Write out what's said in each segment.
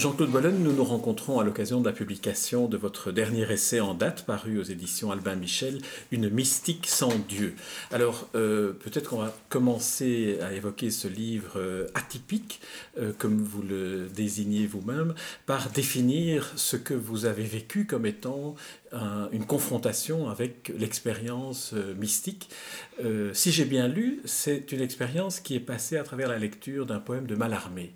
Jean-Claude Bollen, nous nous rencontrons à l'occasion de la publication de votre dernier essai en date, paru aux éditions Albin Michel, Une mystique sans Dieu. Alors, euh, peut-être qu'on va commencer à évoquer ce livre euh, atypique, euh, comme vous le désignez vous-même, par définir ce que vous avez vécu comme étant une confrontation avec l'expérience mystique. si j'ai bien lu, c'est une expérience qui est passée à travers la lecture d'un poème de Mallarmé.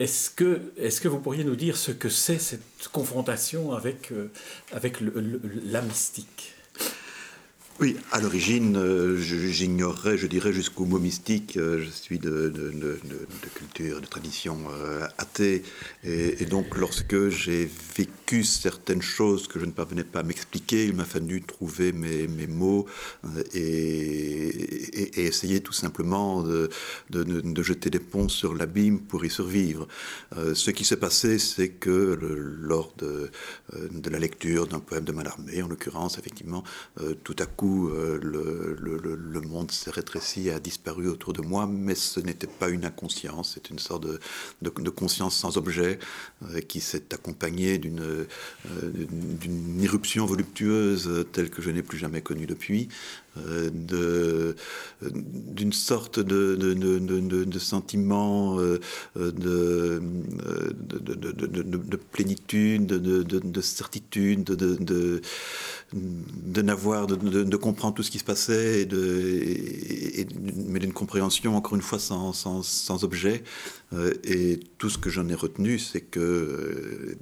Est-ce que, est que vous pourriez nous dire ce que c'est cette confrontation avec, euh, avec la mystique? Oui, à l'origine, euh, j'ignorerais, je dirais, jusqu'au mot mystique. Euh, je suis de, culture, de tradition euh, athée. Et, donc, lorsque j'ai vécu certaines choses que je ne parvenais pas à m'expliquer, il m'a fallu trouver mes, mots et, essayer tout simplement de, jeter des ponts sur l'abîme pour y survivre. ce qui s'est passé, c'est que lors de, la lecture d'un poème de Mallarmé, en l'occurrence, effectivement, tout à coup, euh, le, monde s'est rétréci et a disparu autour de moi, mais ce n'était pas une inconscience, c'est une sorte de, conscience sans objet euh, qui s'est accompagnée euh, d'une irruption voluptueuse telle que je n'ai plus jamais connue depuis, d'une sorte de, sentiment de, plénitude, de, certitude, de, de n'avoir, de, comprendre tout ce qui se passait, mais d'une compréhension, encore une fois, sans, sans, objet. Euh, et tout ce que j'en ai retenu, c'est que, euh,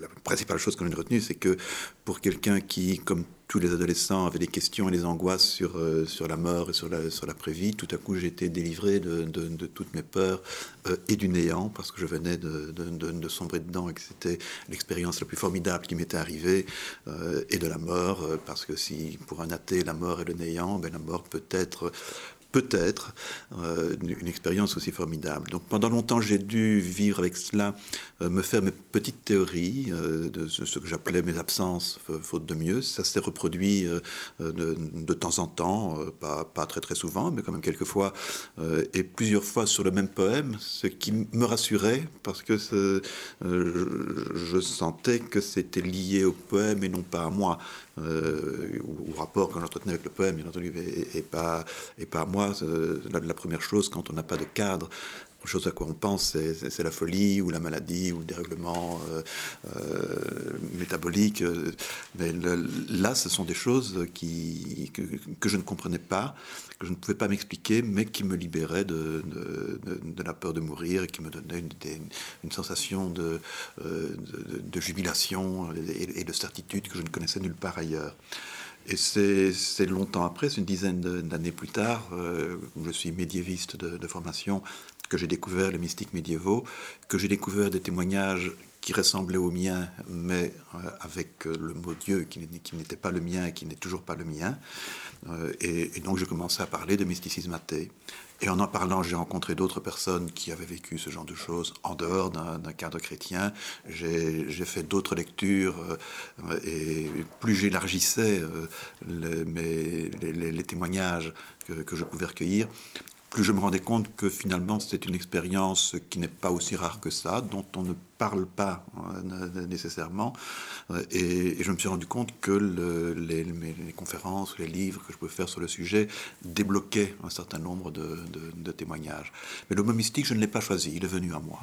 la, principale chose que j'en ai retenu, c'est que pour quelqu'un qui, comme tous les adolescents avaient des questions et des angoisses sur, euh, sur la mort et sur la, sur l'après-vie. Tout à coup, été délivré de, de, toutes mes peurs et du néant, parce que je venais de, de sombrer dedans et que c'était l'expérience la plus formidable qui m'était arrivée, et de la mort, parce que si pour un athée, la mort est le néant, ben, la mort peut être peut-être euh, une, expérience aussi formidable. Donc pendant longtemps, j'ai dû vivre avec cela, euh, me faire mes petites théories euh, de ce, que j'appelais mes absences, faute de mieux. Ça s'est reproduit de, temps en temps, pas, pas, très très souvent, mais quand même quelques fois, et plusieurs fois sur le même poème, ce qui me rassurait parce que je sentais que c'était lié au poème et non pas à moi euh, ou, rapport qu'on entretenait avec le poème, bien entendu, et, pas, et pas moi. La, la, première chose, quand on n'a pas de cadre, chose à quoi on pense, c'est la folie ou la maladie ou le dérèglement euh, euh, métabolique. Mais là, ce sont des choses qui, que, je ne comprenais pas, que je ne pouvais pas m'expliquer, mais qui me libéraient de, la peur de mourir et qui me donnaient une, sensation de, de, jubilation et, de certitude que je ne connaissais nulle part ailleurs. Et c'est longtemps après, c'est une dizaine d'années plus tard, euh, je suis médiéviste de formation, que j'ai découvert les mystiques médiévaux, que j'ai découvert des témoignages qui ressemblaient aux miens, mais euh, avec euh, le mot Dieu qui, n'était pas le mien et qui n'est toujours pas le mien. Euh, et, donc j'ai commencé à parler de mysticisme athée. Et en en parlant, j'ai rencontré d'autres personnes qui avaient vécu ce genre de choses en dehors d'un cadre chrétien. J'ai fait d'autres lectures et plus j'élargissais les, les, témoignages que, que, je pouvais recueillir, plus je me rendais compte que finalement c'est une expérience qui n'est pas aussi rare que ça, dont on ne parle pas euh, nécessairement. Euh, et, je me suis rendu compte que les, conférences, les livres que je pouvais faire sur le sujet débloquaient un certain nombre de, de témoignages. Mais le mot mystique, je ne l'ai pas choisi, il est venu à moi.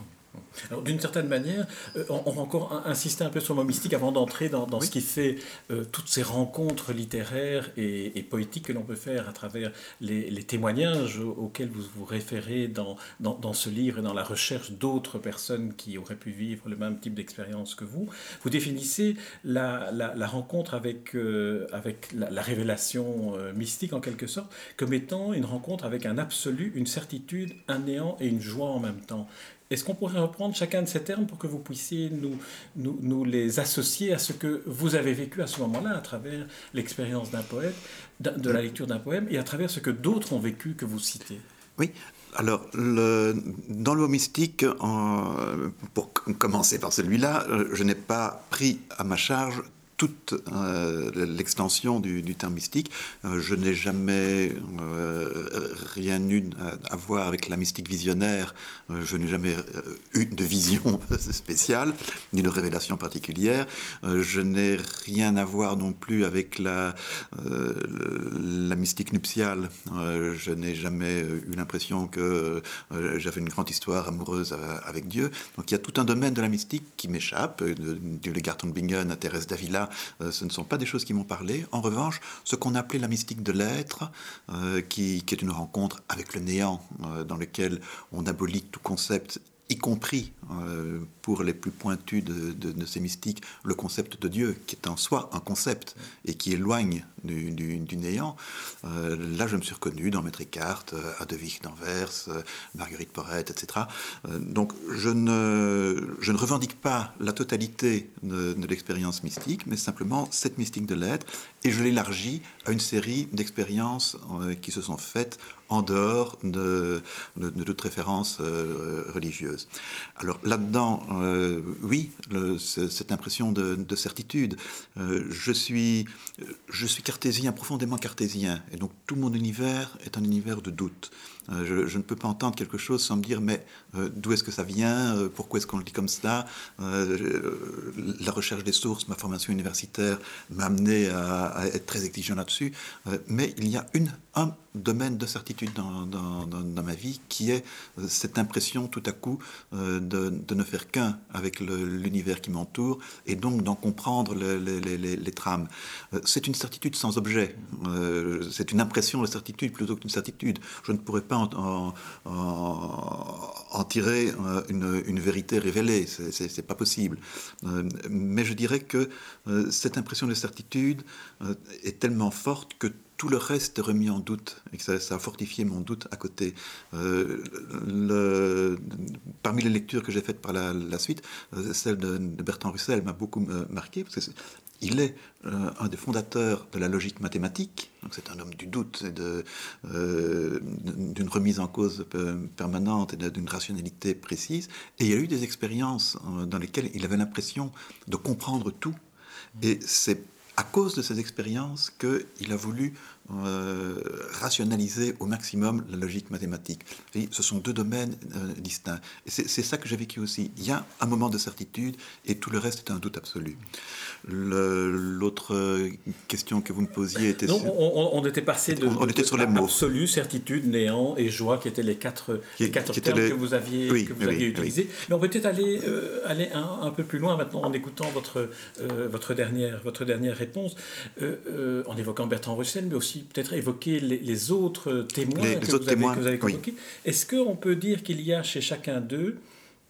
Alors, d'une certaine manière, euh, on, va encore insister un peu sur le mot mystique avant d'entrer dans, ce qui fait euh, toutes ces rencontres littéraires et, poétiques que l'on peut faire à travers les, témoignages auxquels vous vous référez dans, dans, ce livre et dans la recherche d'autres personnes qui auraient pu vivre le même type d'expérience que vous. Vous définissez la, rencontre avec, euh, avec la, révélation mystique en quelque sorte comme étant une rencontre avec un absolu, une certitude, un néant et une joie en même temps. Est-ce qu'on pourrait reprendre chacun de ces termes pour que vous puissiez nous, nous, les associer à ce que vous avez vécu à ce moment-là, à travers l'expérience d'un poète, de la lecture d'un poème, et à travers ce que d'autres ont vécu que vous citez? Oui, alors, dans le mystique, pour commencer par celui-là, euh, je n'ai pas pris à ma charge toute l'extension du, terme mystique. je n'ai jamais rien eu à, voir avec la mystique visionnaire. je n'ai jamais eu de vision spéciale, ni de révélation particulière. je n'ai rien à voir non plus avec la, mystique nuptiale. je n'ai jamais eu l'impression que j'avais une grande histoire amoureuse avec Dieu. Donc il y a tout un domaine de la mystique qui m'échappe, du Legarton Bingen à Thérèse d'Avila, euh, ce ne sont pas des choses qui m'ont parlé. En revanche, ce qu'on appelait la mystique de l'être, euh, qui, est une rencontre avec le néant, euh, dans lequel on abolit tout concept y compris pour les plus pointus de, ces mystiques, le concept de Dieu, qui est en soi un concept et qui éloigne du, néant. Euh, là, je me suis reconnu dans Maître Eckhart, euh, Adevich d'Anvers, Marguerite Porrette, etc. donc, je ne, revendique pas la totalité de, l'expérience mystique, mais simplement cette mystique de l'être, et je l'élargis à une série d'expériences qui se sont faites en dehors de, de, toute référence euh, religieuse. Alors là-dedans, euh, oui, cette impression de, certitude. Euh, je, suis, je suis cartésien, profondément cartésien, et donc tout mon univers est un univers de doute. Euh, je, ne peux pas entendre quelque chose sans me dire mais euh, d'où est-ce que ça vient euh, Pourquoi est-ce qu'on le dit comme ça La recherche des sources, ma formation universitaire m'a amené à, être très exigeant là-dessus. mais il y a un domaine de certitude dans, ma vie qui est cette impression tout à coup de, ne faire qu'un avec l'univers qui m'entoure et donc d'en comprendre les, les, les, trames. C'est une certitude sans objet. c'est une impression de certitude plutôt qu'une certitude. Je ne pourrais pas en, tirer euh, une, vérité révélée. C'est pas possible. Euh, mais je dirais que euh, cette impression de certitude est tellement forte que tout le reste est remis en doute et que ça, a fortifié mon doute à côté. parmi les lectures que j'ai faites par la, suite, celle de, Bertrand Russell m'a beaucoup marqué parce que il est euh, un des fondateurs de la logique mathématique, donc c'est un homme du doute et euh, d'une remise en cause permanente et d'une rationalité précise. Et il y a eu des expériences euh, dans lesquelles il avait l'impression de comprendre tout. Et c'est à cause de ces expériences qu'il a voulu euh, rationaliser au maximum la logique mathématique. ce sont deux domaines euh, distincts. Et c'est ça que j'ai vécu aussi. Il y a un moment de certitude et tout le reste est un doute absolu. L'autre question que vous me posiez était sur... on, était passé de, on, était sur les mots. absolu, certitude, néant et joie, qui étaient les quatre, les quatre termes que vous aviez, que vous aviez utilisés. Mais on peut peut-être aller, euh, aller un, peu plus loin maintenant en écoutant votre, votre, dernière, votre dernière réponse, en évoquant Bertrand Russell, mais aussi peut-être évoquer les, autres témoins, que, vous avez, que, vous avez, convoqués. Est-ce qu'on peut dire qu'il y a chez chacun d'eux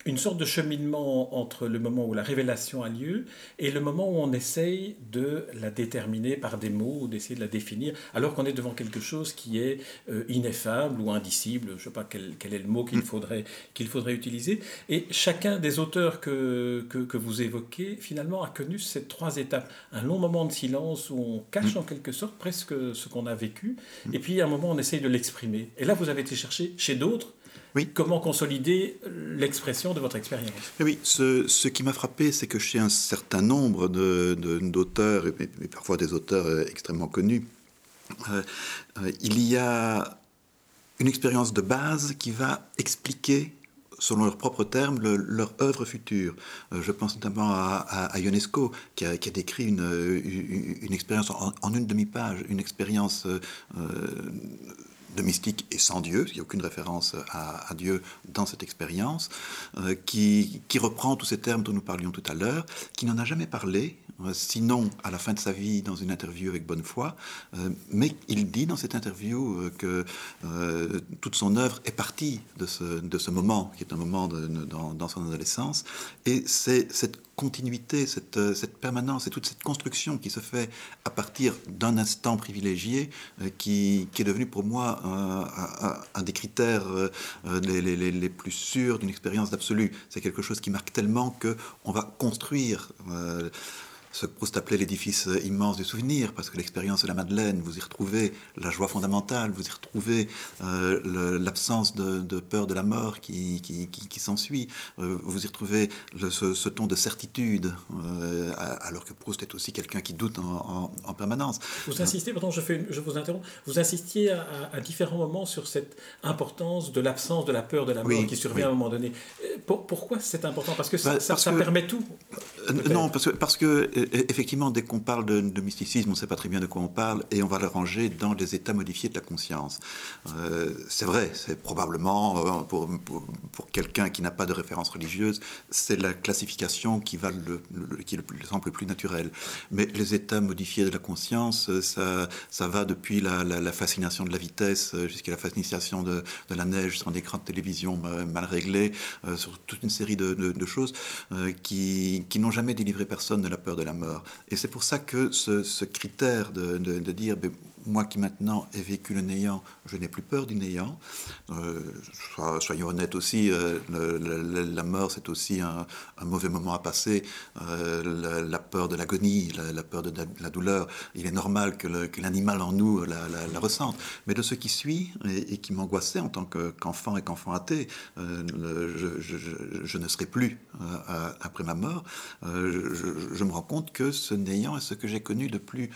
une sorte de cheminement entre le moment où la révélation a lieu et le moment où on essaye de la déterminer par des mots d'essayer de la définir, alors qu'on est devant quelque chose qui est euh, ineffable ou indicible, je ne sais pas quel, quel, est le mot qu'il faudrait, faudrait utiliser. Et chacun des auteurs que, que, que, vous évoquez, finalement, a connu ces trois étapes. Un long moment de silence où on cache en quelque sorte presque ce qu'on a vécu, et puis un moment on essaye de l'exprimer. Et là, vous avez été chercher chez d'autres oui. Comment consolider l'expression de votre expérience? Oui, ce, qui m'a frappé, c'est que chez un certain nombre d'auteurs, de, et, parfois des auteurs euh, extrêmement connus, euh, euh, il y a une expérience de base qui va expliquer selon leurs propres termes, leur œuvre future. je pense notamment à, Ionesco, qui a, décrit une, expérience en, une demi-page, une expérience de mystique et sans Dieu, il n'y a aucune référence à, Dieu dans cette expérience, euh, qui, reprend tous ces termes dont nous parlions tout à l'heure, qui n'en a jamais parlé, euh, sinon à la fin de sa vie dans une interview avec Bonnefoy, euh, mais il dit dans cette interview que toute son œuvre est partie de ce, moment, qui est un moment dans, son adolescence, et c'est cette continuité, cette, cette, permanence et toute cette construction qui se fait à partir d'un instant privilégié qui, qui, est devenu pour moi un, des critères euh, les, les, plus sûrs d'une expérience d'absolu. C'est quelque chose qui marque tellement que on va construire euh, ce que Proust appelait l'édifice immense du souvenir, parce que l'expérience de la Madeleine, vous y retrouvez la joie fondamentale, vous y retrouvez euh, l'absence de, peur de la mort qui, qui, s'ensuit, euh, vous y retrouvez ce, ton de certitude, euh, alors que Proust est aussi quelqu'un qui doute en, permanence. Vous insistez, pardon, je, fais, je vous interromps, vous insistiez à, différents moments sur cette importance de l'absence de la peur de la mort qui survient à un moment donné. pourquoi c'est important? Parce que ça, bah, ça, permet tout Non, parce que, parce que effectivement, dès qu'on parle de, mysticisme, on ne sait pas très bien de quoi on parle, et on va le ranger dans les états modifiés de la conscience. Euh, c'est vrai, c'est probablement, euh, pour, quelqu'un qui n'a pas de référence religieuse, c'est la classification qui, va le, qui le plus, semble le plus naturel. Mais les états modifiés de la conscience, euh, ça, va depuis la, fascination de la vitesse jusqu'à la fascination de, la neige sur des écran de télévision mal réglés, sur toute une série de, de choses qui, qui n'ont jamais délivré personne de la peur de la Et c'est pour ça que ce, critère de, dire, ben, moi qui maintenant ai vécu le néant, je n'ai plus peur du néant. Euh, soyons honnêtes aussi, euh, la mort c'est aussi un, mauvais moment à passer. Euh, la, peur de l'agonie, la, peur de la, douleur, il est normal que l'animal en nous la, ressente. Mais de ce qui suit et, qui m'angoissait en tant qu'enfant et qu'enfant athée, je, ne serai plus après ma mort. je me rends compte que ce néant est ce que j'ai connu de plus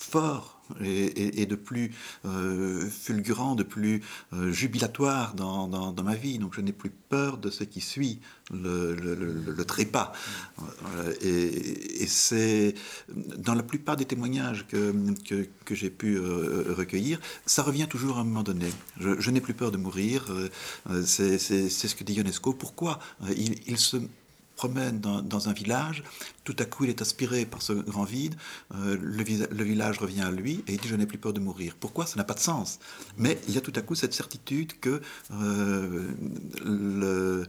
fort et, de plus euh, fulgurant, de plus euh, jubilatoire dans, ma vie. Donc je n'ai plus peur de ce qui suit le, trépas. Euh, et, c'est dans la plupart des témoignages que, j'ai pu recueillir, ça revient toujours à un moment donné. Je, n'ai plus peur de mourir. c'est ce que dit Ionesco. Pourquoi il se promène dans, un village, tout à coup il est aspiré par ce grand vide, euh, le, village revient à lui et il dit je n'ai plus peur de mourir. Pourquoi? Ça n'a pas de sens. Mais il y a tout à coup cette certitude que euh, euh,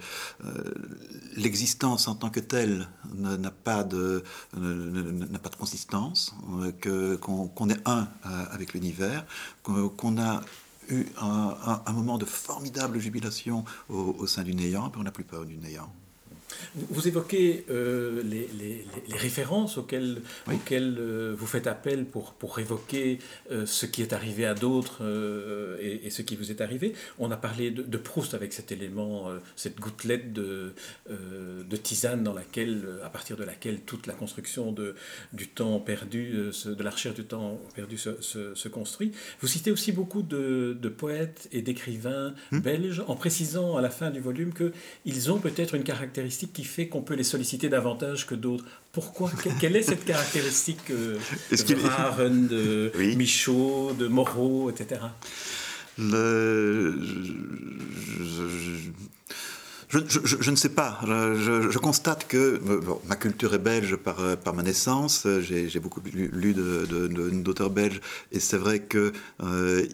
l'existence en tant que telle n'a pas de pas de consistance, que qu'on est un avec l'univers, qu'on a eu un, moment de formidable jubilation au, au sein du néant, et on n'a plus peur du néant. Vous évoquez euh, les, références auxquelles, euh, vous faites appel pour, pour évoquer euh, ce qui est arrivé à d'autres et, ce qui vous est arrivé. On a parlé de, Proust avec cet élément, cette gouttelette de, de, tisane dans laquelle, à partir de laquelle toute la construction de, du temps perdu, de la recherche du temps perdu se, construit. Vous citez aussi beaucoup de, poètes et d'écrivains hmm. belges en précisant à la fin du volume qu'ils ont peut-être une caractéristique qui fait qu'on peut les solliciter davantage que d'autres? Pourquoi? Quelle est cette caractéristique euh, de Raren, de Michaud, de Moreau, etc. Le, je, ne sais pas. Je, constate que ma culture est belge par, par ma naissance. J'ai beaucoup lu, d'auteurs belges et c'est vrai que euh,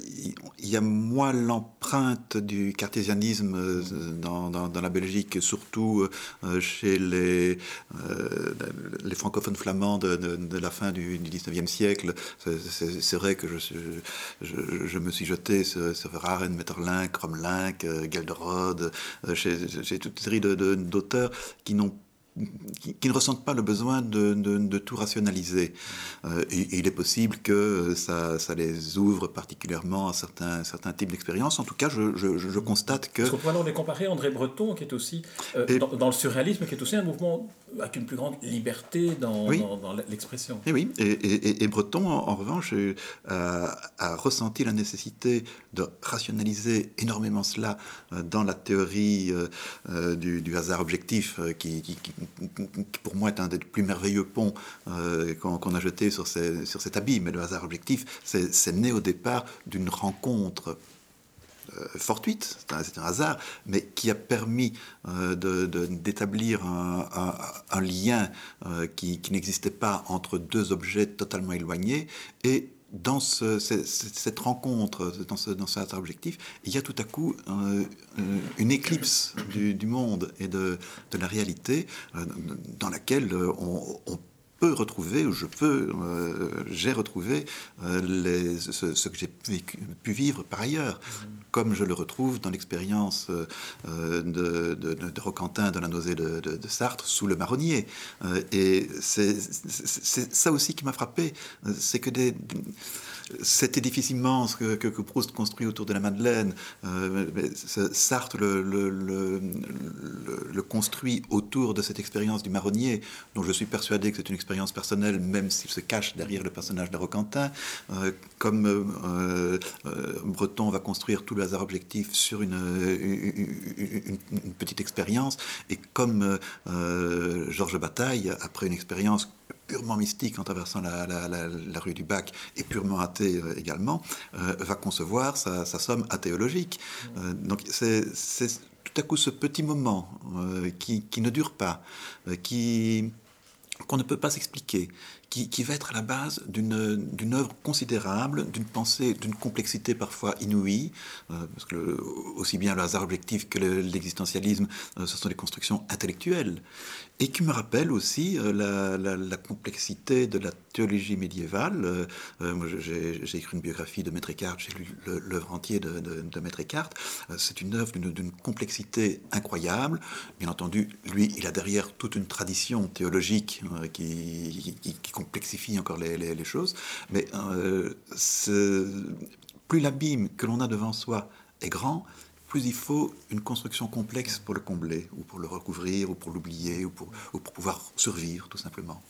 y a moins l'empreinte du cartésianisme euh, dans, la Belgique, surtout euh, chez les, francophones flamands de, la fin du, du 19e siècle. C'est vrai que je, je, me suis jeté sur, sur Raren, Metterlinck, Romlinck, Gelderode, chez j'ai toute une série d'auteurs qui n'ont qui, ne ressentent pas le besoin de, de, tout rationaliser. Euh, et, il est possible que ça, ça, les ouvre particulièrement à certains, certains types d'expériences. En tout cas, je, je, constate que... Parce qu'on pourrait les comparer André Breton, qui est aussi, euh, dans, le surréalisme, qui est aussi un mouvement avec une plus grande liberté dans, dans, l'expression. Et oui, et, et, Breton, en, revanche, euh, a ressenti la nécessité de rationaliser énormément cela dans la théorie du, du, hasard objectif qui, qui qui pour moi est un des plus merveilleux ponts euh, qu'on a jeté sur, sur cet habit. Mais le hasard objectif, c'est né au départ d'une rencontre euh, fortuite, c'est un, hasard, mais qui a permis euh, d'établir un, lien qui, qui n'existait pas entre deux objets totalement éloignés et dans cette rencontre, dans ce, cet objectif, il y a tout à coup euh, une éclipse du, monde et de, la réalité euh, dans laquelle on, peux retrouver, ou je peux, euh, j'ai retrouvé euh, les, ce, que j'ai pu, vivre par ailleurs, comme je le retrouve dans l'expérience euh, de, de, de, Roquentin de la nausée de, Sartre sous le marronnier. et c'est ça aussi qui m'a frappé, c'est que des cet édifice immense que, que, Proust construit autour de la Madeleine, euh, Sartre le, construit autour de cette expérience du marronnier, dont je suis persuadé que c'est une expérience personnelle, même s'il se cache derrière le personnage de Roquentin, euh, comme euh, Breton va construire tout le hasard objectif sur une petite expérience, et comme Georges Bataille, après une expérience purement mystique en traversant la, rue du Bac et purement athée euh, également, euh, va concevoir sa, somme athéologique. Euh, donc c'est tout à coup ce petit moment qui, ne dure pas, qui qu'on ne peut pas s'expliquer, qui, va être à la base d'une œuvre considérable, d'une pensée, d'une complexité parfois inouïe, parce que aussi bien le hasard objectif que l'existentialisme, ce sont des constructions intellectuelles, et qui me rappelle aussi euh, la, complexité de la théologie médiévale. Euh, euh, j'ai écrit une biographie de Maître Eckhart, j'ai lu l'œuvre entière de, de, Maître Eckhart. C'est une œuvre d'une complexité incroyable. Bien entendu, lui, il a derrière toute une tradition théologique qui, complexifie encore les, choses. Mais plus l'abîme que l'on a devant soi est grand, plus il faut une construction complexe pour le combler, ou pour le recouvrir, ou pour l'oublier, ou pour, pour pouvoir survivre, tout simplement.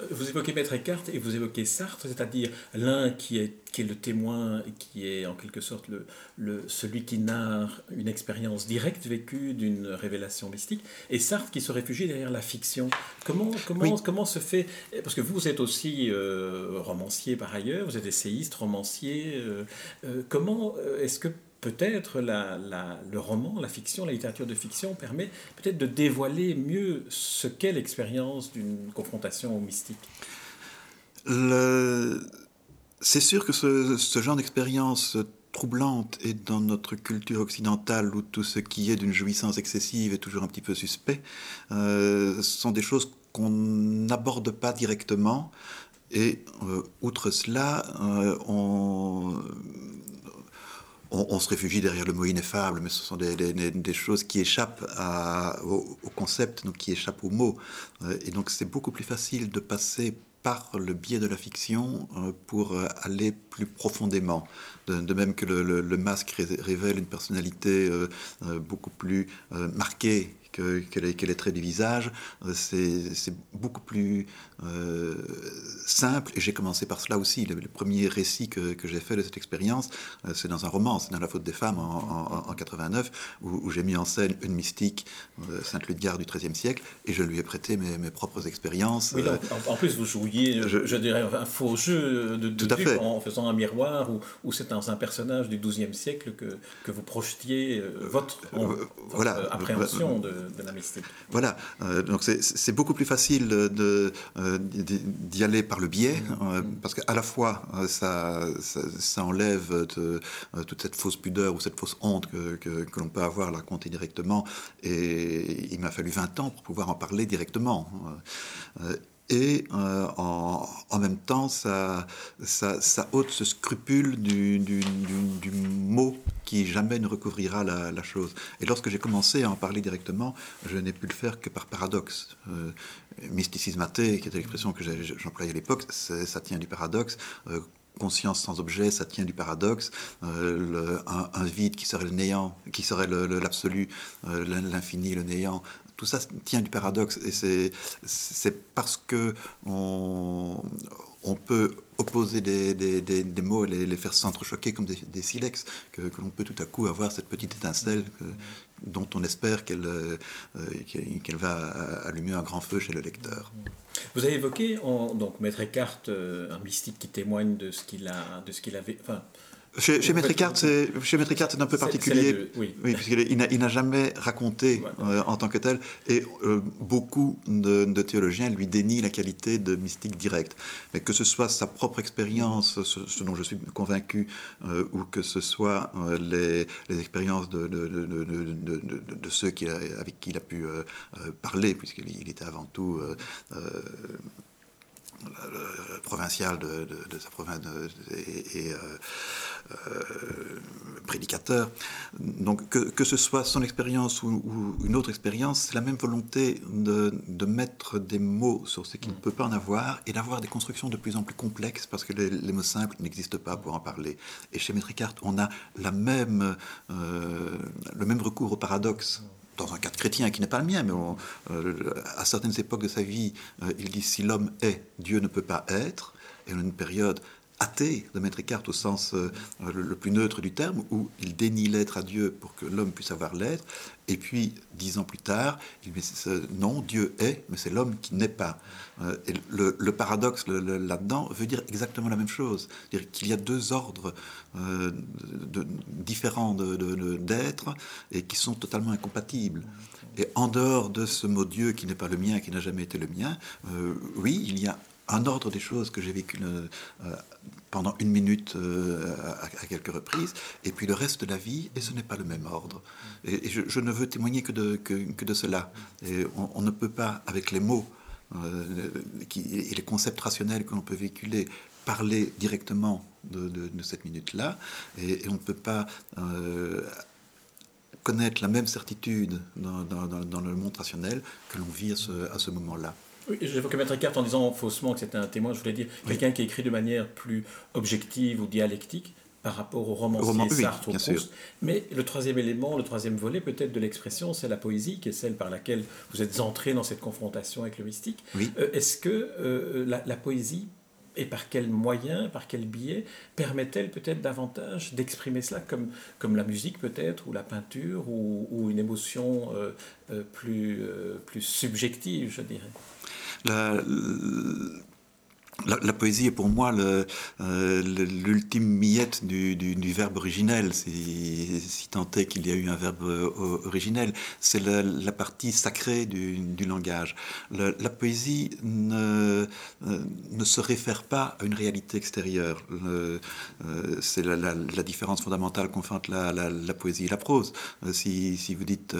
Euh, vous évoquez Maître Eckhart et vous évoquez Sartre, c'est-à-dire l'un qui est, qui est le témoin, qui est en quelque sorte le, le, celui qui narre une expérience directe vécue d'une révélation mystique, et Sartre qui se réfugie derrière la fiction. Comment, comment, comment se fait... Parce que vous êtes aussi euh, romancier par ailleurs, vous êtes essayiste, romancier. Euh, comment est-ce que peut-être le roman, la fiction, la littérature de fiction permet peut-être de dévoiler mieux ce qu'est l'expérience d'une confrontation mystique. C'est sûr que ce, genre d'expérience troublante et dans notre culture occidentale où tout ce qui est d'une jouissance excessive est toujours un petit peu suspect, euh, sont des choses qu'on n'aborde pas directement. Et euh, outre cela, euh, on, on, se réfugie derrière le mot ineffable, mais ce sont des, choses qui échappent au, concept, donc qui échappent au mot. Euh, et donc c'est beaucoup plus facile de passer par le biais de la fiction euh, pour euh, aller plus profondément. De, même que le, masque révèle une personnalité beaucoup plus marquée que, que, les, traits du visage. Euh, c'est beaucoup plus euh, simple. Et j'ai commencé par cela aussi. Le, premier récit que, que j'ai fait de cette expérience, euh, c'est dans un roman, c'est dans La faute des femmes en, 89, où, j'ai mis en scène une mystique, Sainte Ludgard du XIIIe siècle, et je lui ai prêté mes, mes propres expériences. Oui, en, plus, vous jouiez, je, dirais, un faux jeu de, de fait. en faisant un miroir, où, c'est dans un personnage du XIIe siècle que, que vous projetiez votre, voilà. appréhension de de la mystique. Voilà, euh, donc c'est beaucoup plus facile euh, d'y aller par le biais, euh, parce qu'à la fois ça, ça, enlève toute cette fausse pudeur ou cette fausse honte que, que, l'on peut avoir à la raconter directement, et il m'a fallu 20 ans pour pouvoir en parler directement et euh, en, même temps, ça, ça, ça, ôte ce scrupule du, du, du, mot qui jamais ne recouvrira la, chose. Et lorsque j'ai commencé à en parler directement, je n'ai pu le faire que par paradoxe. Euh, mysticisme athée, qui était l'expression que j'employais à l'époque, ça tient du paradoxe. Euh, conscience sans objet, ça tient du paradoxe. Euh, un, vide qui serait le néant, qui serait l'absolu, l'infini, le néant, tout ça tient du paradoxe et c'est parce que on, peut opposer des, mots et les, faire s'entrechoquer comme des, silex que, l'on peut tout à coup avoir cette petite étincelle dont on espère qu'elle euh, qu'elle va allumer un grand feu chez le lecteur. Vous avez évoqué, en, donc Maître Eckhart, euh, un mystique qui témoigne de ce qu'il a, de qu'il avait, enfin, chez, chez Maître c'est c'est un peu particulier, oui. puisqu'il n'a jamais raconté euh, en tant que tel, et euh, beaucoup de, théologiens lui dénient la qualité de mystique direct. Mais que ce soit sa propre expérience, ce, dont je suis convaincu, euh, ou que ce soit les, expériences de, de, ceux qui, avec qui il a pu parler, puisqu'il était avant tout provincial de, sa province et, prédicateur. Donc que, ce soit son expérience ou, une autre expérience, c'est la même volonté de, de, mettre des mots sur ce qui ne peut pas en avoir et d'avoir des constructions de plus en plus complexes parce que les, mots simples n'existent pas pour en parler. Et chez Maître on a la même, le même recours au paradoxe dans un cadre chrétien qui n'est pas le mien, mais euh, à certaines époques de sa vie, euh, il dit si l'homme est, Dieu ne peut pas être. Et une période athée de Maître Eckhart au sens euh, le, plus neutre du terme, où il dénie l'être à Dieu pour que l'homme puisse avoir l'être. Et puis, dix ans plus tard, il dit non, Dieu est, mais c'est l'homme qui n'est pas. Euh, et le, paradoxe là-dedans veut dire exactement la même chose. C'est-à-dire qu'il y a deux ordres euh, de, différents d'être et qui sont totalement incompatibles. Et en dehors de ce mot Dieu qui n'est pas le mien, qui n'a jamais été le mien, oui, il y a un ordre des choses que j'ai vécu euh, pendant une minute euh, à, quelques reprises, et puis le reste de la vie, et ce n'est pas le même ordre. Et, je, ne veux témoigner que de, cela. Et on, ne peut pas, avec les mots euh, et les concepts rationnels que l'on peut véhiculer, parler directement de, cette minute-là, et, on ne peut pas connaître la même certitude dans, le monde rationnel que l'on vit à ce moment-là. Oui, j'évoquais Maître Eckhart en disant faussement que c'était un témoin, je voulais dire quelqu'un qui écrit de manière plus objective ou dialectique par rapport au romancier Roman, Sartre ou Proust. Mais le troisième élément, le troisième volet peut-être de l'expression, c'est la poésie, qui est celle par laquelle vous êtes entré dans cette confrontation avec le mystique. Euh, est-ce que euh, la, poésie, et par quels moyens, par quel biais, permet-elle peut-être davantage d'exprimer cela comme, comme la musique peut-être, ou la peinture, ou, une émotion euh, plus, plus subjective, je dirais? La, poésie est pour moi euh, l'ultime miette du, verbe originel, si, tant est qu'il y a eu un verbe euh, originel. C'est la, partie sacrée du, langage. La, poésie ne, euh, ne, se réfère pas à une réalité extérieure. C'est la, différence fondamentale qu'on fait entre la, poésie et la prose. Si, si vous dites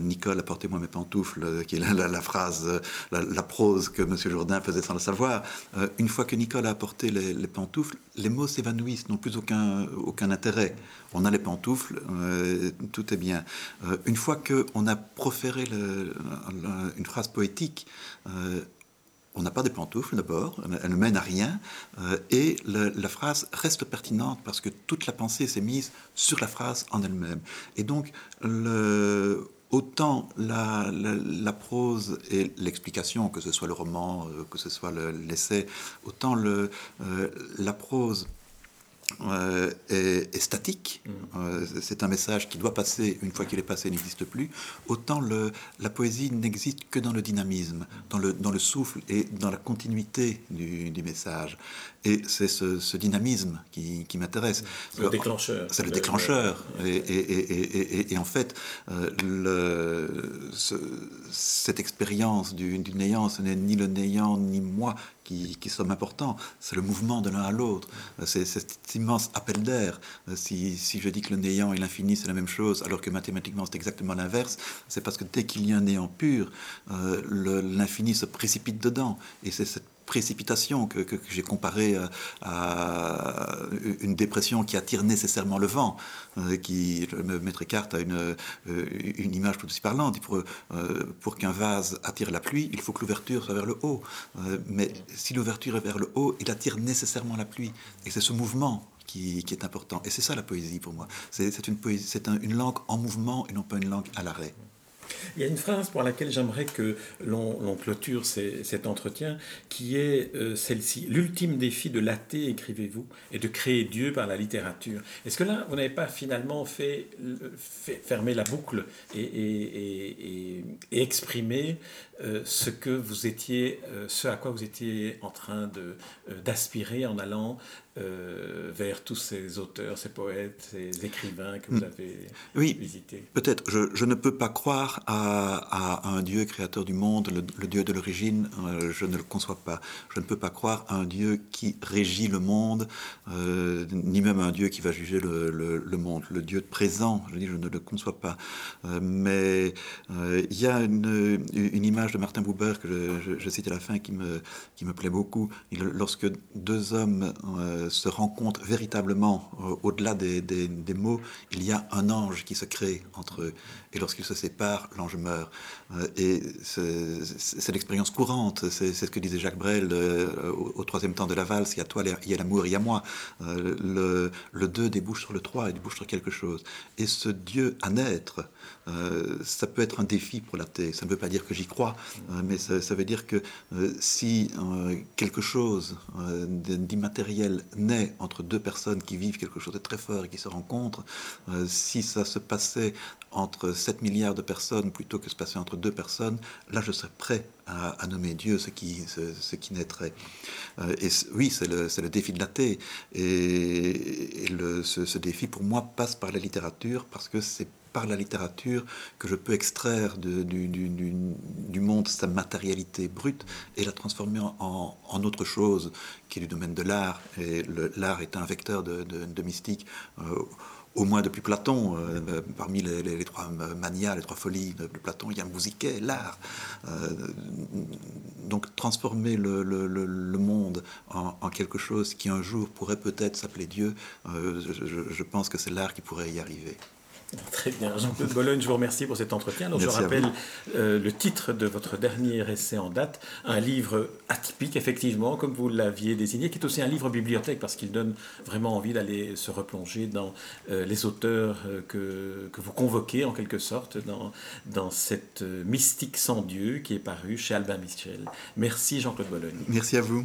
Nicole, apportez-moi mes pantoufles, qui est la, phrase, la, prose que M. Jourdain faisait sans le savoir, une fois que Nicole a apporté les, pantoufles, les mots s'évanouissent, n'ont plus aucun, aucun intérêt. On a les pantoufles, euh, tout est bien. Euh, une fois qu'on a proféré une phrase poétique, euh, on n'a pas des pantoufles d'abord, elle ne mène à rien, et la phrase reste pertinente parce que toute la pensée s'est mise sur la phrase en elle-même. Et donc, le, autant la, prose et l'explication, que ce soit le roman, euh, que ce soit l'essai, autant euh, la prose euh, est, statique, mm. c'est un message qui doit passer, une fois qu'il est passé, n'existe plus, autant le, la poésie n'existe que dans le dynamisme, dans le, dans le souffle et dans la continuité du, du message. Et c'est ce, dynamisme qui, m'intéresse. C'est le déclencheur. C'est le déclencheur. Et, en fait, euh, le, cette expérience du, néant, ce n'est ni le néant ni moi qui, qui sommes importants, c'est le mouvement de l'un à l'autre. C'est cet immense appel d'air. Si, je dis que le néant et l'infini, c'est la même chose, alors que mathématiquement, c'est exactement l'inverse, c'est parce que dès qu'il y a un néant pur, euh, l'infini se précipite dedans. Et c'est cette précipitation que, j'ai comparé euh, à, une dépression qui attire nécessairement le vent, euh, qui, maître Eckhart a une, euh, une image tout aussi parlante. Pour, qu'un vase attire la pluie, il faut que l'ouverture soit vers le haut. mais si l'ouverture est vers le haut, il attire nécessairement la pluie. Et c'est ce mouvement qui, est important. Et c'est ça la poésie pour moi. C'est une langue en mouvement et non pas une langue à l'arrêt. Il y a une phrase pour laquelle j'aimerais que l'on clôture cet entretien, qui est euh, celle-ci. L'ultime défi de l'athée, écrivez-vous, est de créer Dieu par la littérature. Est-ce que là, vous n'avez pas finalement fait, fermer la boucle et, et, et, exprimer euh, ce que vous étiez, euh, ce à quoi vous étiez en train d'aspirer en allant euh, vers tous ces auteurs, ces poètes, ces écrivains que vous mm. avez oui, visités Peut-être. Je, ne peux pas croire à, un Dieu créateur du monde, le, Dieu de l'origine, euh, je ne le conçois pas. Je ne peux pas croire à un Dieu qui régit le monde, euh, ni même à un Dieu qui va juger le, monde. Le Dieu présent, je dis, je ne le conçois pas. mais il y a une, image de Martin Buber que je, cite à la fin qui me, qui me plaît beaucoup. lorsque deux hommes euh, se rencontrent véritablement au-delà des, des, mots, il y a un ange qui se crée entre eux. Et lorsqu'ils se séparent, l'ange meurt. et c'est l'expérience courante. C'est ce que disait Jacques Brel au, troisième temps de la valse. Il y a toi, il y a l'amour, il y a moi. le, le deux débouche sur le trois, il débouche sur quelque chose. Et ce Dieu à naître, euh, ça peut être un défi pour l'athée. Ça ne veut pas dire que j'y crois, euh, mais ça, veut dire que euh, si quelque chose d'immatériel naît entre deux personnes qui vivent quelque chose de très fort et qui se rencontrent, si ça se passait entre 7 milliards de personnes plutôt que se passer entre deux personnes, là je serais prêt à, nommer Dieu ce qui, ce, qui naîtrait. et oui, c'est le, le, défi de l'athée. Et, le, ce, ce, défi, pour moi, passe par la littérature parce que c'est par la littérature que je peux extraire du, monde sa matérialité brute et la transformer en, autre chose qui est du domaine de l'art. Et l'art est un vecteur de, mystique. Euh, au moins depuis Platon, euh, parmi les, trois manias, les trois folies de, Platon, il y a Musiquet, l'art. Euh, donc transformer le, monde en, quelque chose qui un jour pourrait peut-être s'appeler Dieu, je pense que c'est l'art qui pourrait y arriver. Très bien. Jean-Claude Bologne, je vous remercie pour cet entretien. Donc, je rappelle euh, le titre de votre dernier essai en date, un livre atypique, effectivement, comme vous l'aviez désigné, qui est aussi un livre bibliothèque, parce qu'il donne vraiment envie d'aller se replonger dans euh, les auteurs euh, que, que, vous convoquez, en quelque sorte, dans, dans cette mystique sans Dieu qui est parue chez Albin Michel. Merci, Jean-Claude Bologne. Merci à vous.